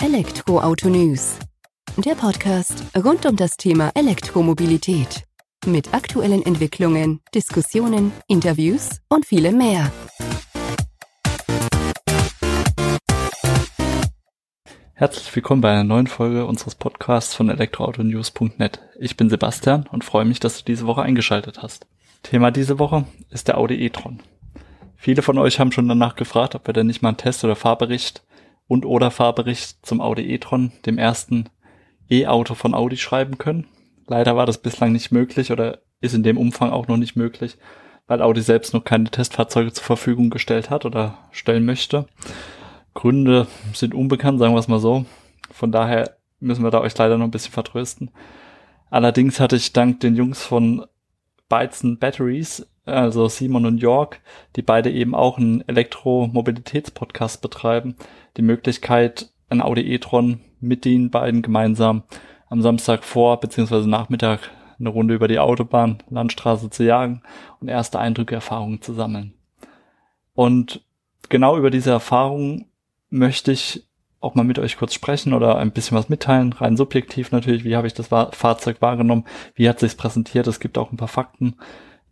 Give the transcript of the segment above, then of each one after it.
Elektroauto News. Der Podcast rund um das Thema Elektromobilität. Mit aktuellen Entwicklungen, Diskussionen, Interviews und vielem mehr. Herzlich willkommen bei einer neuen Folge unseres Podcasts von elektroautonews.net. Ich bin Sebastian und freue mich, dass du diese Woche eingeschaltet hast. Thema diese Woche ist der Audi e-tron. Viele von euch haben schon danach gefragt, ob wir denn nicht mal einen Test oder Fahrbericht und oder Fahrbericht zum Audi e-tron, dem ersten E-Auto von Audi schreiben können. Leider war das bislang nicht möglich oder ist in dem Umfang auch noch nicht möglich, weil Audi selbst noch keine Testfahrzeuge zur Verfügung gestellt hat oder stellen möchte. Gründe sind unbekannt, sagen wir es mal so. Von daher müssen wir da euch leider noch ein bisschen vertrösten. Allerdings hatte ich dank den Jungs von Bytes Batteries also Simon und York, die beide eben auch einen Elektromobilitätspodcast betreiben, die Möglichkeit, ein Audi e-tron mit den beiden gemeinsam am Samstag vor bzw. Nachmittag eine Runde über die Autobahn, Landstraße zu jagen und erste Eindrücke, Erfahrungen zu sammeln. Und genau über diese Erfahrungen möchte ich auch mal mit euch kurz sprechen oder ein bisschen was mitteilen, rein subjektiv natürlich, wie habe ich das Fahrzeug wahrgenommen, wie hat sich's präsentiert, es gibt auch ein paar Fakten,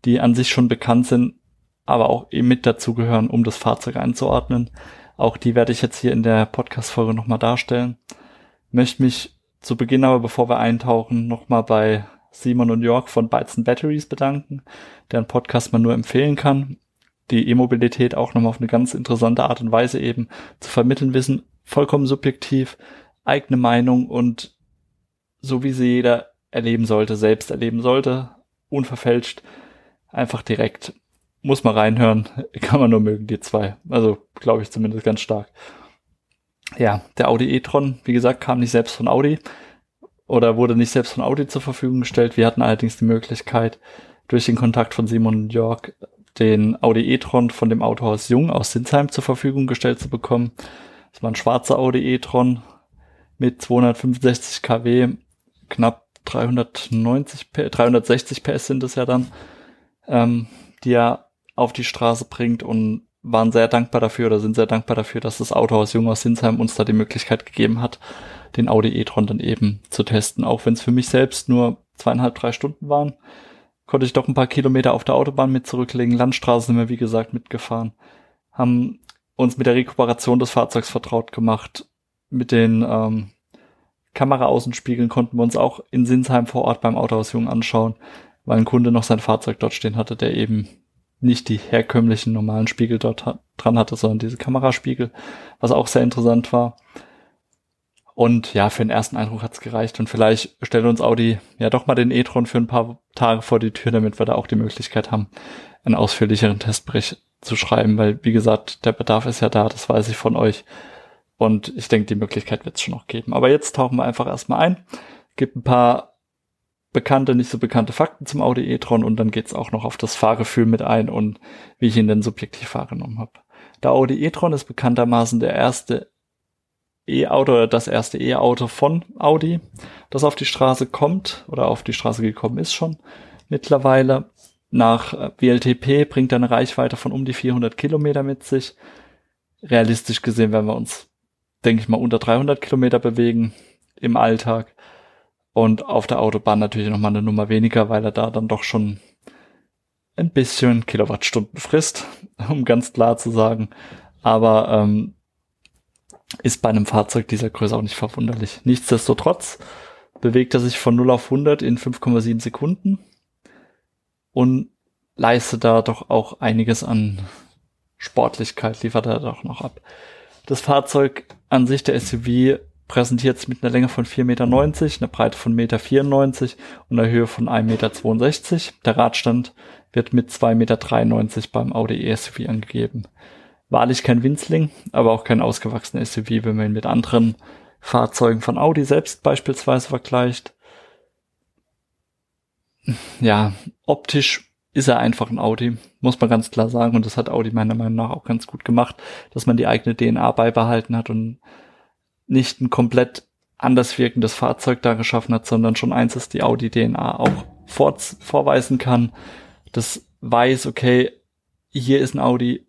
die an sich schon bekannt sind, aber auch eben mit dazugehören, um das Fahrzeug einzuordnen. Auch die werde ich jetzt hier in der Podcast-Folge nochmal darstellen. Möchte mich zu Beginn aber, bevor wir eintauchen, nochmal bei Simon und Jörg von Bytes Batteries bedanken, deren Podcast man nur empfehlen kann. Die E-Mobilität auch nochmal auf eine ganz interessante Art und Weise eben zu vermitteln wissen, vollkommen subjektiv, eigene Meinung und so wie sie jeder erleben sollte, selbst erleben sollte, unverfälscht, einfach direkt. Muss man reinhören, kann man nur mögen, die zwei. Also glaube ich zumindest ganz stark. Ja, der Audi e-tron, wie gesagt, kam nicht selbst von Audi oder wurde nicht selbst von Audi zur Verfügung gestellt. Wir hatten allerdings die Möglichkeit, durch den Kontakt von Simon York den Audi e-tron von dem Autohaus Jung aus Sinsheim zur Verfügung gestellt zu bekommen. Das war ein schwarzer Audi e-tron mit 265 kW, knapp 390, 360 PS sind es ja dann ähm, die er auf die Straße bringt und waren sehr dankbar dafür oder sind sehr dankbar dafür, dass das Autohaus Jung aus Sinsheim uns da die Möglichkeit gegeben hat, den Audi e-tron dann eben zu testen. Auch wenn es für mich selbst nur zweieinhalb, drei Stunden waren, konnte ich doch ein paar Kilometer auf der Autobahn mit zurücklegen. Landstraßen sind wir, wie gesagt, mitgefahren. Haben uns mit der Rekuperation des Fahrzeugs vertraut gemacht. Mit den ähm, Kameraaußenspiegeln konnten wir uns auch in Sinsheim vor Ort beim Autohaus Jung anschauen weil ein Kunde noch sein Fahrzeug dort stehen hatte, der eben nicht die herkömmlichen normalen Spiegel dort ha dran hatte, sondern diese Kameraspiegel, was auch sehr interessant war. Und ja, für den ersten Eindruck hat's gereicht. Und vielleicht stellt uns Audi ja doch mal den e-tron für ein paar Tage vor die Tür, damit wir da auch die Möglichkeit haben, einen ausführlicheren Testbericht zu schreiben, weil wie gesagt, der Bedarf ist ja da, das weiß ich von euch. Und ich denke, die Möglichkeit wird es schon noch geben. Aber jetzt tauchen wir einfach erstmal ein. Gibt ein paar bekannte, nicht so bekannte Fakten zum Audi e-tron und dann geht's auch noch auf das Fahrgefühl mit ein und wie ich ihn denn subjektiv wahrgenommen habe. Der Audi e-tron ist bekanntermaßen der erste E-Auto oder das erste E-Auto von Audi, das auf die Straße kommt oder auf die Straße gekommen ist schon mittlerweile. Nach WLTP bringt er eine Reichweite von um die 400 Kilometer mit sich. Realistisch gesehen werden wir uns, denke ich mal, unter 300 Kilometer bewegen im Alltag. Und auf der Autobahn natürlich nochmal eine Nummer weniger, weil er da dann doch schon ein bisschen Kilowattstunden frisst, um ganz klar zu sagen. Aber ähm, ist bei einem Fahrzeug dieser Größe auch nicht verwunderlich. Nichtsdestotrotz bewegt er sich von 0 auf 100 in 5,7 Sekunden und leistet da doch auch einiges an Sportlichkeit, liefert er doch noch ab. Das Fahrzeug an sich, der SUV, präsentiert es mit einer Länge von 4,90 Meter, einer Breite von 1,94 Meter und einer Höhe von 1,62 Meter. Der Radstand wird mit 2,93 Meter beim Audi e-SUV angegeben. Wahrlich kein Winzling, aber auch kein ausgewachsener SUV, wenn man ihn mit anderen Fahrzeugen von Audi selbst beispielsweise vergleicht. Ja, optisch ist er einfach ein Audi, muss man ganz klar sagen. Und das hat Audi meiner Meinung nach auch ganz gut gemacht, dass man die eigene DNA beibehalten hat und nicht ein komplett anders wirkendes Fahrzeug da geschaffen hat, sondern schon eins ist die Audi DNA auch vor, vorweisen kann, das weiß, okay, hier ist ein Audi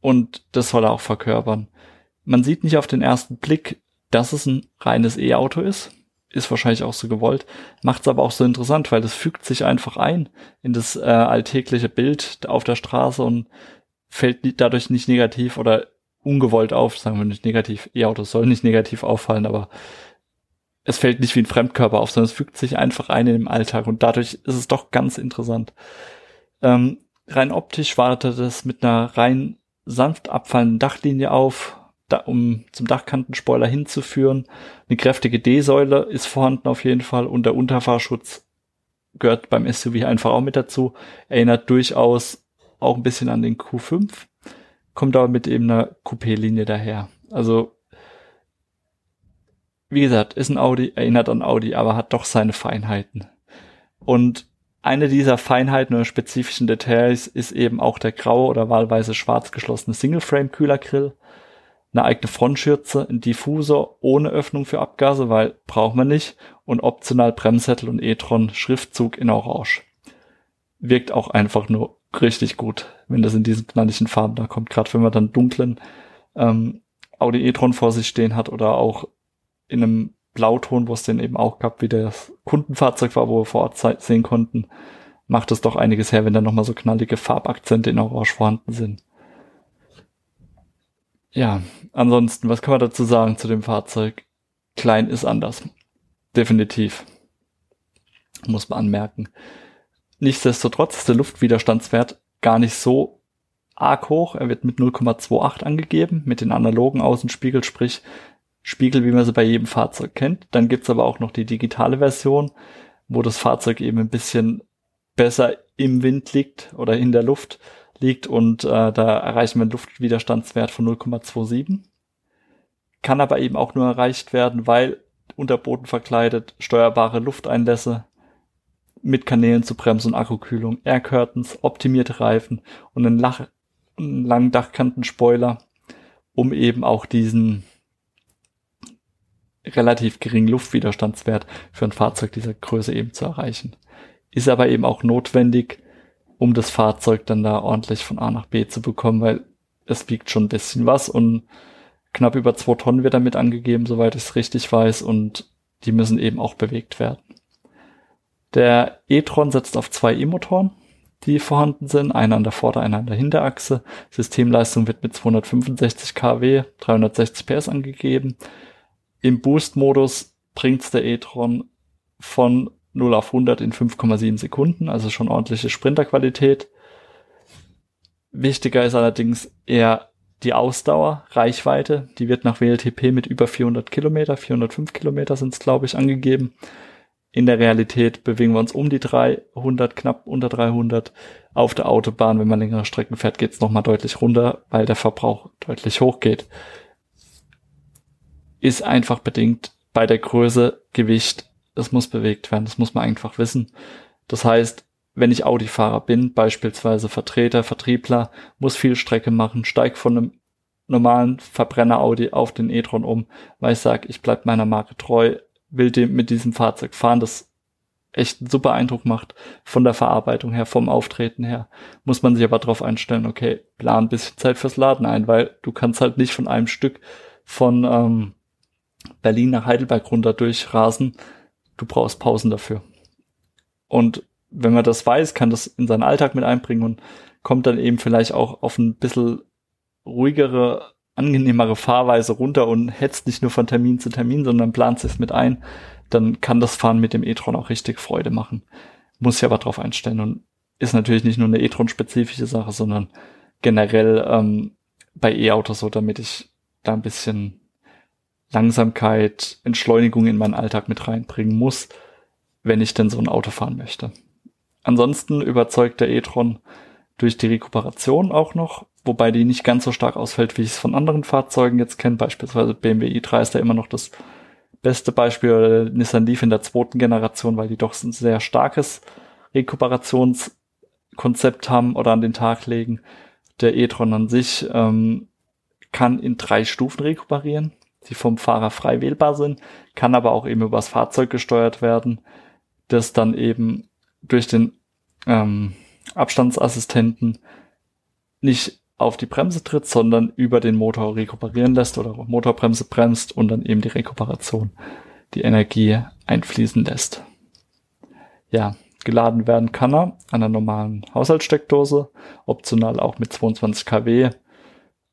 und das soll er auch verkörpern. Man sieht nicht auf den ersten Blick dass es ein reines E-Auto ist. Ist wahrscheinlich auch so gewollt. Macht es aber auch so interessant, weil das fügt sich einfach ein in das äh, alltägliche Bild auf der Straße und fällt dadurch nicht negativ oder ungewollt auf, sagen wir nicht negativ. E-Auto soll nicht negativ auffallen, aber es fällt nicht wie ein Fremdkörper auf, sondern es fügt sich einfach ein in den Alltag und dadurch ist es doch ganz interessant. Ähm, rein optisch wartet es mit einer rein sanft abfallenden Dachlinie auf, da, um zum Dachkantenspoiler hinzuführen. Eine kräftige D-Säule ist vorhanden auf jeden Fall und der Unterfahrschutz gehört beim SUV einfach auch mit dazu. Erinnert durchaus auch ein bisschen an den Q5, kommt aber mit eben einer Coupé-Linie daher. Also wie gesagt, ist ein Audi, erinnert an Audi, aber hat doch seine Feinheiten. Und eine dieser Feinheiten oder spezifischen Details ist eben auch der graue oder wahlweise schwarz geschlossene Single-Frame-Kühlergrill, eine eigene Frontschürze, ein Diffusor ohne Öffnung für Abgase, weil braucht man nicht, und optional Bremssättel und e-tron Schriftzug in Orange. Wirkt auch einfach nur richtig gut, wenn das in diesen knalligen Farben da kommt, gerade wenn man dann dunklen ähm, Audi e-tron vor sich stehen hat oder auch in einem Blauton, wo es den eben auch gab, wie das Kundenfahrzeug war, wo wir vor Ort sehen konnten, macht es doch einiges her, wenn da nochmal so knallige Farbakzente in Orange vorhanden sind. Ja, ansonsten, was kann man dazu sagen zu dem Fahrzeug? Klein ist anders. Definitiv. Muss man anmerken. Nichtsdestotrotz ist der Luftwiderstandswert gar nicht so arg hoch. Er wird mit 0,28 angegeben, mit den analogen Außenspiegel, sprich Spiegel, wie man sie bei jedem Fahrzeug kennt. Dann gibt's aber auch noch die digitale Version, wo das Fahrzeug eben ein bisschen besser im Wind liegt oder in der Luft liegt und äh, da erreichen wir einen Luftwiderstandswert von 0,27. Kann aber eben auch nur erreicht werden, weil Unterboden verkleidet, steuerbare Lufteinlässe mit Kanälen zur Bremse und Akkukühlung, Air Curtains, optimierte Reifen und einen, Lach einen langen Dachkantenspoiler, um eben auch diesen relativ geringen Luftwiderstandswert für ein Fahrzeug dieser Größe eben zu erreichen. Ist aber eben auch notwendig, um das Fahrzeug dann da ordentlich von A nach B zu bekommen, weil es wiegt schon ein bisschen was und knapp über zwei Tonnen wird damit angegeben, soweit ich es richtig weiß, und die müssen eben auch bewegt werden. Der e-tron setzt auf zwei E-Motoren, die vorhanden sind, einer an der Vorder-, einer an der Hinterachse. Systemleistung wird mit 265 kW, 360 PS angegeben. Im Boost-Modus bringt's der e-tron von 0 auf 100 in 5,7 Sekunden, also schon ordentliche Sprinterqualität. Wichtiger ist allerdings eher die Ausdauer, Reichweite. Die wird nach WLTP mit über 400 Kilometer, 405 Kilometer sind es, glaube ich, angegeben. In der Realität bewegen wir uns um die 300, knapp unter 300. Auf der Autobahn, wenn man längere Strecken fährt, geht es nochmal deutlich runter, weil der Verbrauch deutlich hochgeht ist einfach bedingt bei der Größe, Gewicht, das muss bewegt werden, das muss man einfach wissen. Das heißt, wenn ich Audi-Fahrer bin, beispielsweise Vertreter, Vertriebler, muss viel Strecke machen, steig von einem normalen Verbrenner Audi auf den e-tron um, weil ich sage, ich bleib meiner Marke treu, will dem mit diesem Fahrzeug fahren, das echt einen super Eindruck macht von der Verarbeitung her, vom Auftreten her, muss man sich aber darauf einstellen, okay, plan ein bisschen Zeit fürs Laden ein, weil du kannst halt nicht von einem Stück von ähm, Berlin nach Heidelberg runter durchrasen, du brauchst Pausen dafür. Und wenn man das weiß, kann das in seinen Alltag mit einbringen und kommt dann eben vielleicht auch auf ein bisschen ruhigere, angenehmere Fahrweise runter und hetzt nicht nur von Termin zu Termin, sondern plant es mit ein, dann kann das Fahren mit dem e-tron auch richtig Freude machen. Muss sich aber drauf einstellen und ist natürlich nicht nur eine e-tron-spezifische Sache, sondern generell ähm, bei E-Autos so, damit ich da ein bisschen Langsamkeit, Entschleunigung in meinen Alltag mit reinbringen muss, wenn ich denn so ein Auto fahren möchte. Ansonsten überzeugt der e-tron durch die Rekuperation auch noch, wobei die nicht ganz so stark ausfällt, wie ich es von anderen Fahrzeugen jetzt kenne. Beispielsweise BMW i3 ist da immer noch das beste Beispiel oder Nissan Leaf in der zweiten Generation, weil die doch ein sehr starkes Rekuperationskonzept haben oder an den Tag legen. Der e-tron an sich ähm, kann in drei Stufen rekuperieren die vom Fahrer frei wählbar sind, kann aber auch eben übers Fahrzeug gesteuert werden, das dann eben durch den ähm, Abstandsassistenten nicht auf die Bremse tritt, sondern über den Motor rekuperieren lässt oder Motorbremse bremst und dann eben die Rekuperation, die Energie einfließen lässt. Ja, geladen werden kann er an einer normalen Haushaltssteckdose, optional auch mit 22 kW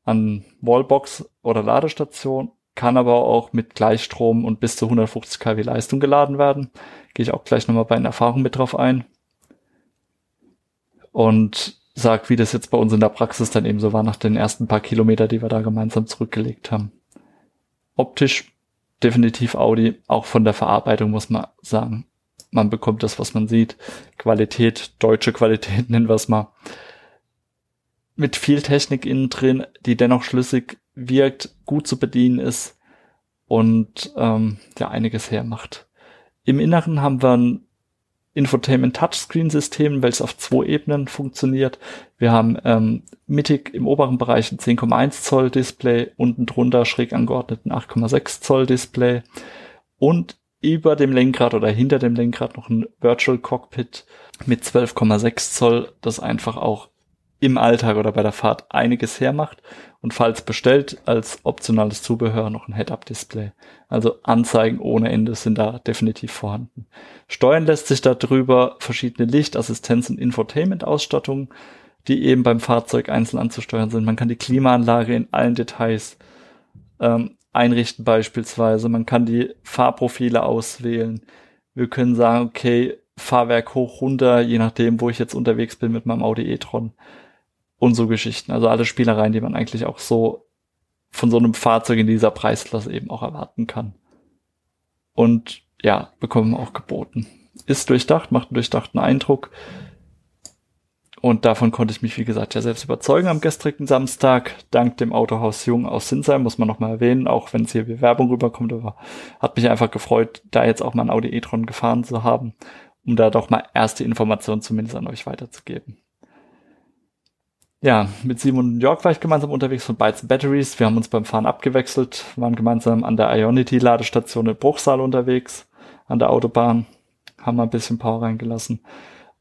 an Wallbox oder Ladestation, kann aber auch mit Gleichstrom und bis zu 150 kW Leistung geladen werden. Gehe ich auch gleich nochmal bei einer Erfahrung mit drauf ein. Und sag, wie das jetzt bei uns in der Praxis dann eben so war nach den ersten paar Kilometer, die wir da gemeinsam zurückgelegt haben. Optisch definitiv Audi, auch von der Verarbeitung muss man sagen. Man bekommt das, was man sieht. Qualität, deutsche Qualität nennen wir es mal. Mit viel Technik innen drin, die dennoch schlüssig wirkt, gut zu bedienen ist und ähm, ja einiges hermacht. Im Inneren haben wir ein Infotainment Touchscreen System, welches auf zwei Ebenen funktioniert. Wir haben ähm, mittig im oberen Bereich ein 10,1 Zoll Display, unten drunter schräg angeordneten 8,6 Zoll Display und über dem Lenkrad oder hinter dem Lenkrad noch ein Virtual Cockpit mit 12,6 Zoll, das einfach auch im Alltag oder bei der Fahrt einiges hermacht und falls bestellt als optionales Zubehör noch ein Head-Up-Display. Also Anzeigen ohne Ende sind da definitiv vorhanden. Steuern lässt sich darüber verschiedene Licht-, Assistenz- und Infotainment-Ausstattungen, die eben beim Fahrzeug einzeln anzusteuern sind. Man kann die Klimaanlage in allen Details ähm, einrichten beispielsweise. Man kann die Fahrprofile auswählen. Wir können sagen, okay, Fahrwerk hoch, runter, je nachdem, wo ich jetzt unterwegs bin mit meinem Audi e-tron und so Geschichten. Also alle Spielereien, die man eigentlich auch so von so einem Fahrzeug in dieser Preisklasse eben auch erwarten kann. Und ja, bekommen auch geboten. Ist durchdacht, macht einen durchdachten Eindruck. Und davon konnte ich mich, wie gesagt, ja selbst überzeugen am gestrigen Samstag. Dank dem Autohaus Jung aus Sinsheim, muss man nochmal erwähnen, auch wenn es hier wie Werbung rüberkommt, aber hat mich einfach gefreut, da jetzt auch mal ein Audi e-tron gefahren zu haben, um da doch mal erste Informationen zumindest an euch weiterzugeben. Ja, mit Simon und Jörg war ich gemeinsam unterwegs von Bytes Batteries. Wir haben uns beim Fahren abgewechselt, waren gemeinsam an der Ionity-Ladestation in Bruchsal unterwegs, an der Autobahn, haben mal ein bisschen Power reingelassen.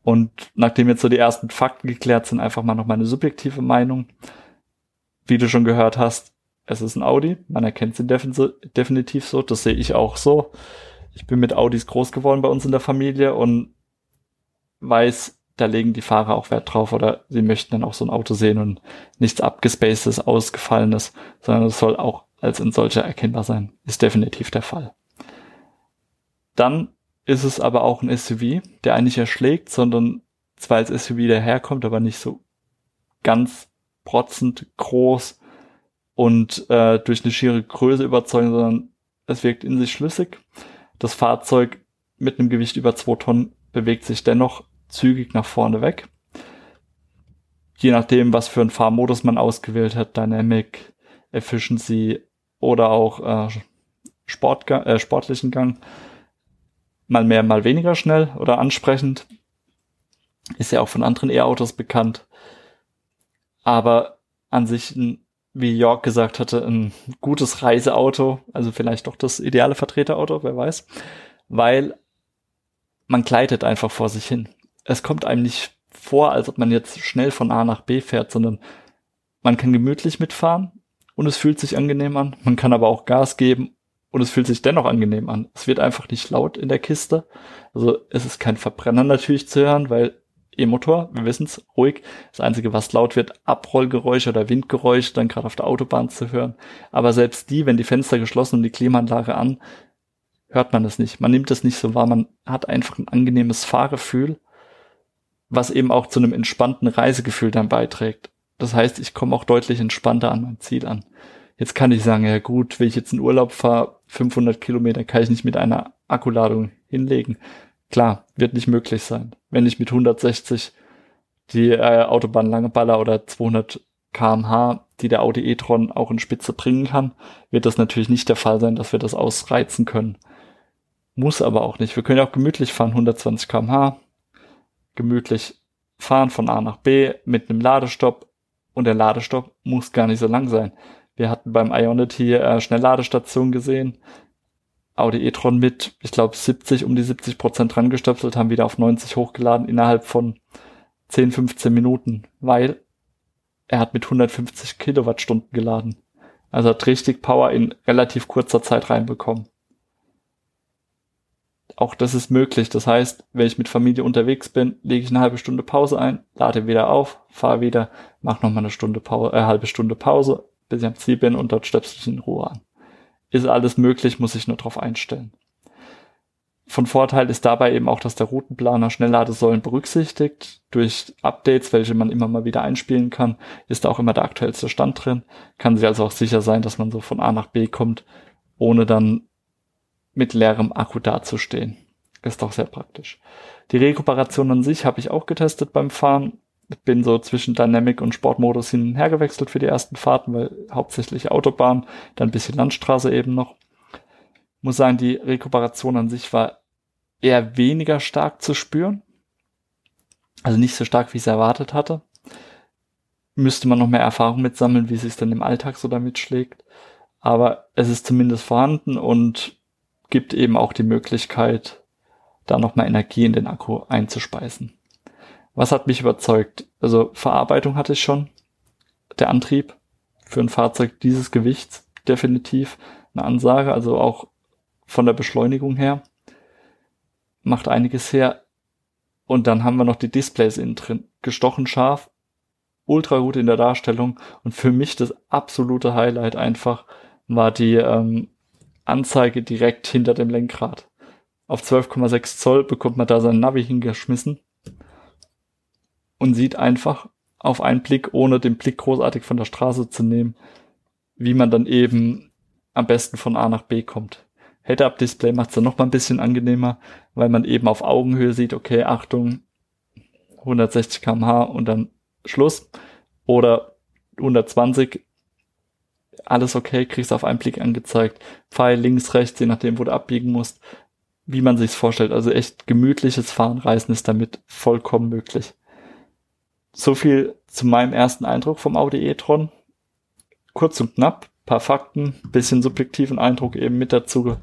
Und nachdem jetzt so die ersten Fakten geklärt sind, einfach mal noch meine subjektive Meinung. Wie du schon gehört hast, es ist ein Audi, man erkennt sie definitiv so, das sehe ich auch so. Ich bin mit Audis groß geworden bei uns in der Familie und weiß, da legen die Fahrer auch Wert drauf oder sie möchten dann auch so ein Auto sehen und nichts abgespacedes, ausgefallenes, sondern es soll auch als ein solcher erkennbar sein. Ist definitiv der Fall. Dann ist es aber auch ein SUV, der eigentlich erschlägt, sondern zwar als SUV daherkommt, aber nicht so ganz protzend groß und äh, durch eine schiere Größe überzeugen, sondern es wirkt in sich schlüssig. Das Fahrzeug mit einem Gewicht über zwei Tonnen bewegt sich dennoch zügig nach vorne weg. Je nachdem, was für einen Fahrmodus man ausgewählt hat, Dynamic, Efficiency oder auch äh, Sportgang, äh, sportlichen Gang, mal mehr, mal weniger schnell oder ansprechend. Ist ja auch von anderen E-Autos bekannt. Aber an sich, wie York gesagt hatte, ein gutes Reiseauto, also vielleicht doch das ideale Vertreterauto, wer weiß, weil man gleitet einfach vor sich hin es kommt einem nicht vor, als ob man jetzt schnell von A nach B fährt, sondern man kann gemütlich mitfahren und es fühlt sich angenehm an. Man kann aber auch Gas geben und es fühlt sich dennoch angenehm an. Es wird einfach nicht laut in der Kiste. Also es ist kein Verbrenner natürlich zu hören, weil E-Motor, wir wissen es, ruhig. Das Einzige, was laut wird, Abrollgeräusche oder Windgeräusche, dann gerade auf der Autobahn zu hören. Aber selbst die, wenn die Fenster geschlossen und die Klimaanlage an, hört man es nicht. Man nimmt es nicht so wahr. Man hat einfach ein angenehmes Fahrgefühl was eben auch zu einem entspannten Reisegefühl dann beiträgt. Das heißt, ich komme auch deutlich entspannter an mein Ziel an. Jetzt kann ich sagen, ja gut, wenn ich jetzt in Urlaub fahre, 500 Kilometer, kann ich nicht mit einer Akkuladung hinlegen. Klar, wird nicht möglich sein. Wenn ich mit 160 die äh, Autobahn lange baller oder 200 kmh, die der Audi e-tron auch in Spitze bringen kann, wird das natürlich nicht der Fall sein, dass wir das ausreizen können. Muss aber auch nicht. Wir können ja auch gemütlich fahren, 120 kmh, gemütlich fahren von A nach B mit einem Ladestopp und der Ladestopp muss gar nicht so lang sein. Wir hatten beim Ionity äh, Schnellladestation gesehen, Audi e-tron mit, ich glaube 70, um die 70 Prozent dran gestöpselt, haben wieder auf 90 hochgeladen innerhalb von 10, 15 Minuten, weil er hat mit 150 Kilowattstunden geladen. Also hat richtig Power in relativ kurzer Zeit reinbekommen. Auch das ist möglich. Das heißt, wenn ich mit Familie unterwegs bin, lege ich eine halbe Stunde Pause ein, lade wieder auf, fahre wieder, mache nochmal eine Stunde Pause, äh, halbe Stunde Pause, bis ich am Ziel bin und dort stöpsel ich in Ruhe an. Ist alles möglich, muss ich nur drauf einstellen. Von Vorteil ist dabei eben auch, dass der Routenplaner Schnellladesäulen berücksichtigt. Durch Updates, welche man immer mal wieder einspielen kann, ist auch immer der aktuellste Stand drin. Kann sich also auch sicher sein, dass man so von A nach B kommt, ohne dann mit leerem Akku dazustehen. Ist doch sehr praktisch. Die Rekuperation an sich habe ich auch getestet beim Fahren. Bin so zwischen Dynamic und Sportmodus hin und her gewechselt für die ersten Fahrten, weil hauptsächlich Autobahn, dann ein bisschen Landstraße eben noch muss sagen, die Rekuperation an sich war eher weniger stark zu spüren. Also nicht so stark, wie ich es erwartet hatte. Müsste man noch mehr Erfahrung mitsammeln, wie es sich dann im Alltag so damit schlägt. Aber es ist zumindest vorhanden und gibt eben auch die Möglichkeit, da nochmal Energie in den Akku einzuspeisen. Was hat mich überzeugt? Also Verarbeitung hatte ich schon. Der Antrieb für ein Fahrzeug dieses Gewichts definitiv eine Ansage. Also auch von der Beschleunigung her. Macht einiges her. Und dann haben wir noch die Displays innen drin. Gestochen scharf, ultra gut in der Darstellung. Und für mich das absolute Highlight einfach war die ähm, Anzeige direkt hinter dem Lenkrad. Auf 12,6 Zoll bekommt man da sein Navi hingeschmissen und sieht einfach auf einen Blick, ohne den Blick großartig von der Straße zu nehmen, wie man dann eben am besten von A nach B kommt. Head-Up-Display macht es dann noch mal ein bisschen angenehmer, weil man eben auf Augenhöhe sieht, okay, Achtung, 160 kmh und dann Schluss. Oder 120, alles okay, kriegst auf einen Blick angezeigt. Pfeil links, rechts, je nachdem, wo du abbiegen musst. Wie man sich's vorstellt. Also echt gemütliches Fahren, Reisen ist damit vollkommen möglich. So viel zu meinem ersten Eindruck vom Audi e-tron. Kurz und knapp, paar Fakten, bisschen subjektiven Eindruck eben mit dazu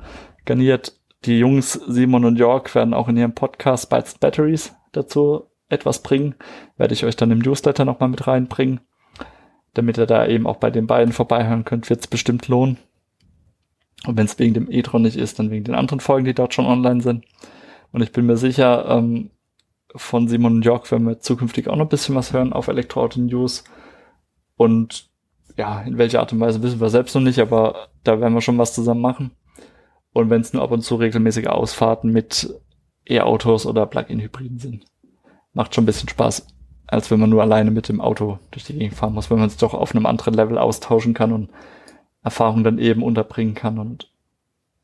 garniert. Die Jungs Simon und Jörg werden auch in ihrem Podcast Bytes Batteries dazu etwas bringen. Werde ich euch dann im Newsletter nochmal mit reinbringen. Damit ihr da eben auch bei den beiden vorbeihören könnt, wird es bestimmt lohnen. Und wenn es wegen dem e-tron nicht ist, dann wegen den anderen Folgen, die dort schon online sind. Und ich bin mir sicher, ähm, von Simon und Jörg werden wir zukünftig auch noch ein bisschen was hören auf Elektroauto News. Und ja, in welcher Art und Weise wissen wir selbst noch nicht, aber da werden wir schon was zusammen machen. Und wenn es nur ab und zu regelmäßige Ausfahrten mit E-Autos oder Plug-in-Hybriden sind. Macht schon ein bisschen Spaß, als wenn man nur alleine mit dem Auto durch die Gegend fahren muss, wenn man es doch auf einem anderen Level austauschen kann und Erfahrung dann eben unterbringen kann. Und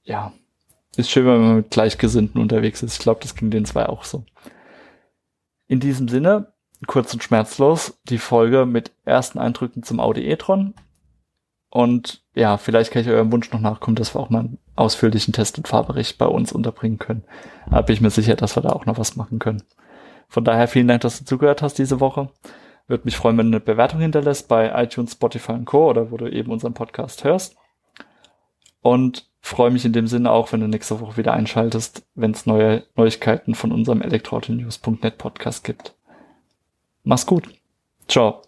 ja, ist schön, wenn man mit Gleichgesinnten unterwegs ist. Ich glaube, das ging den zwei auch so. In diesem Sinne, kurz und schmerzlos die Folge mit ersten Eindrücken zum Audi e-tron. Und ja, vielleicht kann ich eurem Wunsch noch nachkommen, dass wir auch mal einen ausführlichen Test- und Fahrbericht bei uns unterbringen können. Da bin ich mir sicher, dass wir da auch noch was machen können. Von daher vielen Dank, dass du zugehört hast diese Woche. Würde mich freuen, wenn du eine Bewertung hinterlässt bei iTunes, Spotify und Co. oder wo du eben unseren Podcast hörst. Und freue mich in dem Sinne auch, wenn du nächste Woche wieder einschaltest, wenn es neue Neuigkeiten von unserem elektroautonews.net Podcast gibt. Mach's gut. Ciao.